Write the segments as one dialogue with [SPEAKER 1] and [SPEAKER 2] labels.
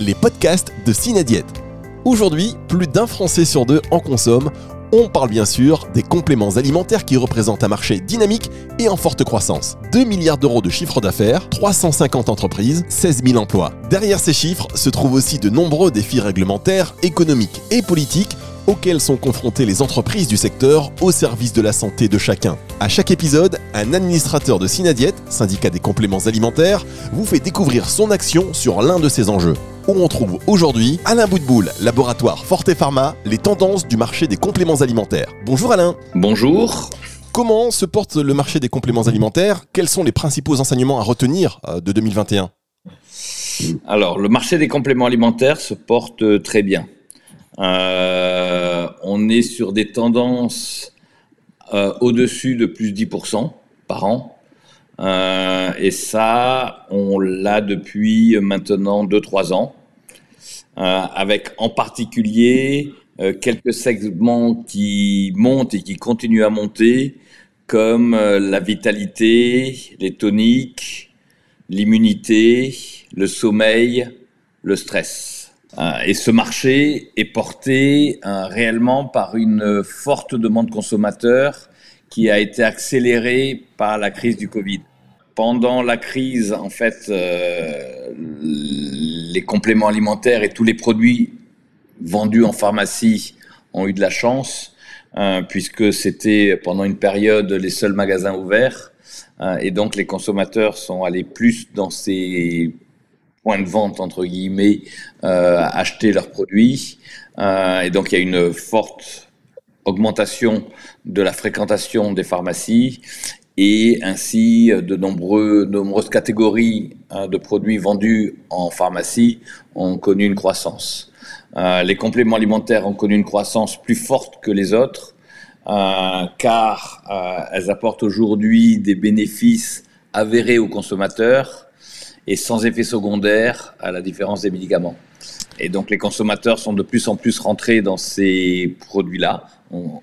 [SPEAKER 1] les podcasts de Cinadiète. Aujourd'hui, plus d'un Français sur deux en consomme. On parle bien sûr des compléments alimentaires qui représentent un marché dynamique et en forte croissance. 2 milliards d'euros de chiffre d'affaires, 350 entreprises, 16 000 emplois. Derrière ces chiffres se trouvent aussi de nombreux défis réglementaires, économiques et politiques auxquels sont confrontées les entreprises du secteur au service de la santé de chacun. À chaque épisode, un administrateur de Synadiète, syndicat des compléments alimentaires, vous fait découvrir son action sur l'un de ces enjeux. Où on trouve aujourd'hui Alain Boutboul, laboratoire Forte Pharma, les tendances du marché des compléments alimentaires. Bonjour Alain.
[SPEAKER 2] Bonjour.
[SPEAKER 1] Comment se porte le marché des compléments alimentaires? Quels sont les principaux enseignements à retenir euh, de 2021
[SPEAKER 2] Alors, le marché des compléments alimentaires se porte euh, très bien. Euh, on est sur des tendances euh, au-dessus de plus 10% par an. Euh, et ça, on l'a depuis maintenant 2-3 ans, avec en particulier quelques segments qui montent et qui continuent à monter, comme la vitalité, les toniques, l'immunité, le sommeil, le stress. Euh, et ce marché est porté euh, réellement par une forte demande consommateur qui a été accélérée par la crise du Covid. Pendant la crise, en fait, euh, les compléments alimentaires et tous les produits vendus en pharmacie ont eu de la chance, puisque c'était pendant une période les seuls magasins ouverts. et donc les consommateurs sont allés plus dans ces de vente, entre guillemets, euh, acheter leurs produits. Euh, et donc, il y a une forte augmentation de la fréquentation des pharmacies et ainsi de nombreux, nombreuses catégories hein, de produits vendus en pharmacie ont connu une croissance. Euh, les compléments alimentaires ont connu une croissance plus forte que les autres euh, car euh, elles apportent aujourd'hui des bénéfices avérés aux consommateurs et sans effet secondaire, à la différence des médicaments. Et donc les consommateurs sont de plus en plus rentrés dans ces produits-là, ont,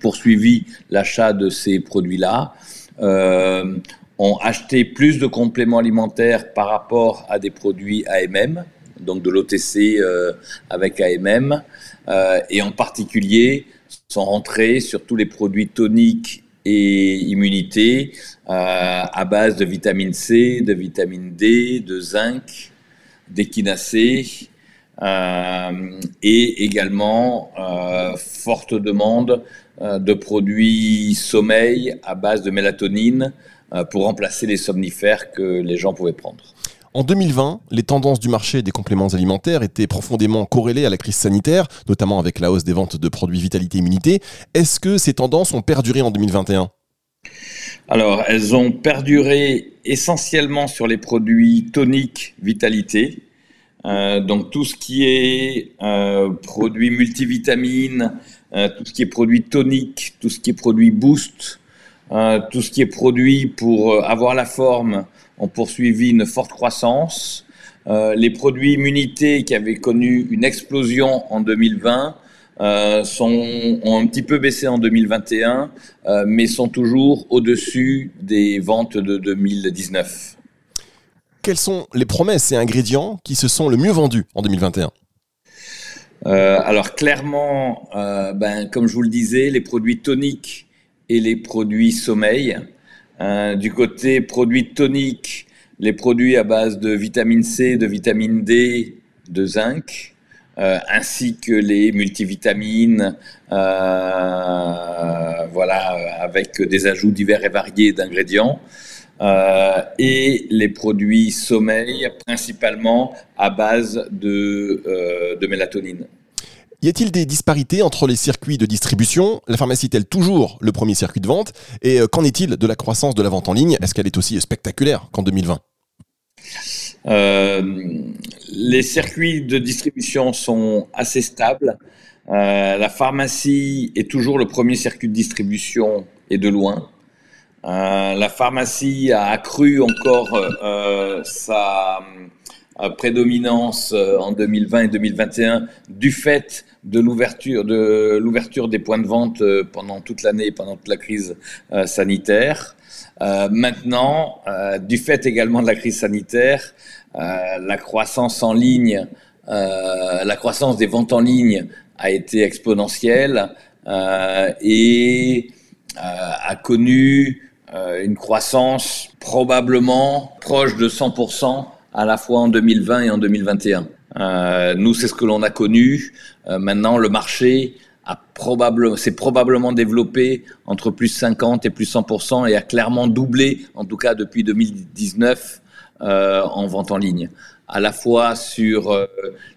[SPEAKER 2] poursuivi l'achat de ces produits-là, euh, ont acheté plus de compléments alimentaires par rapport à des produits AMM, donc de l'OTC euh, avec AMM, euh, et en particulier sont rentrés sur tous les produits toniques et immunité à base de vitamine C, de vitamine D, de zinc, d'échinacée euh, et également forte demande de produits sommeil à base de mélatonine pour remplacer les somnifères que les gens pouvaient prendre.
[SPEAKER 1] En 2020, les tendances du marché des compléments alimentaires étaient profondément corrélées à la crise sanitaire, notamment avec la hausse des ventes de produits vitalité immunité. Est-ce que ces tendances ont perduré en 2021
[SPEAKER 2] alors, elles ont perduré essentiellement sur les produits toniques vitalité. Euh, donc tout ce qui est euh, produits multivitamines, euh, tout ce qui est produit tonique, tout ce qui est produit boost, tout ce qui est produit pour avoir la forme ont poursuivi une forte croissance. les produits immunité qui avaient connu une explosion en 2020 euh, sont, ont un petit peu baissé en 2021, euh, mais sont toujours au-dessus des ventes de 2019.
[SPEAKER 1] Quelles sont les promesses et ingrédients qui se sont le mieux vendus en 2021
[SPEAKER 2] euh, alors clairement, ben, comme je vous le disais, les produits toniques et les produits sommeil. du côté produits toniques, les produits à base de vitamine C, de vitamine D, de zinc. Euh, ainsi que les multivitamines, euh, voilà, avec des ajouts divers et variés d'ingrédients. Euh, et les produits sommeil, principalement à base de, de mélatonine.
[SPEAKER 1] Y a-t-il des disparités entre les circuits de distribution? La pharmacie est-elle toujours le premier circuit de vente? Et qu'en est-il de la croissance de la vente en ligne? Est-ce qu'elle est aussi spectaculaire qu'en 2020
[SPEAKER 2] euh, les circuits de distribution sont assez stables. Euh, la pharmacie est toujours le premier circuit de distribution et de loin. Euh, la pharmacie a accru encore sa, prédominance en 2020 et 2021 du fait de l'ouverture de l'ouverture des points de vente pendant toute l'année, pendant toute la crise sanitaire. maintenant, du fait également de la crise sanitaire, la croissance en ligne, la croissance des ventes en ligne a été exponentielle et a connu euh, une croissance probablement proche de 100% à la fois en 2020 et en 2021. Euh, nous, c'est ce que l'on a connu. Euh, maintenant, le marché a probablement, s'est probablement développé entre plus 50 et plus 100% et a clairement doublé, en tout cas depuis 2019, euh, en vente en ligne. À la fois sur euh,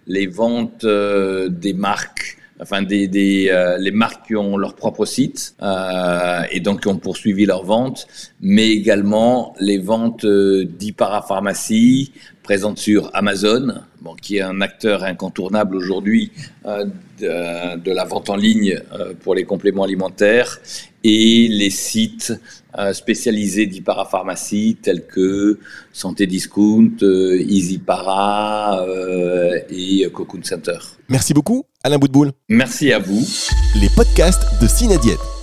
[SPEAKER 2] les ventes des marques enfin des, des euh, les marques qui ont leur propre site euh, et donc qui ont poursuivi leurs ventes, mais également les ventes euh, d'e-parapharmacie présentes sur Amazon, bon, qui est un acteur incontournable aujourd'hui euh, de, de, la vente en ligne euh, pour les compléments alimentaires, et les sites spécialisés d'e-parapharmacie tels que Santé Discount, Easy Para et Cocoon Center.
[SPEAKER 1] Merci beaucoup, Alain Boutboul.
[SPEAKER 2] Merci à vous.
[SPEAKER 1] Les podcasts de Cinadiète.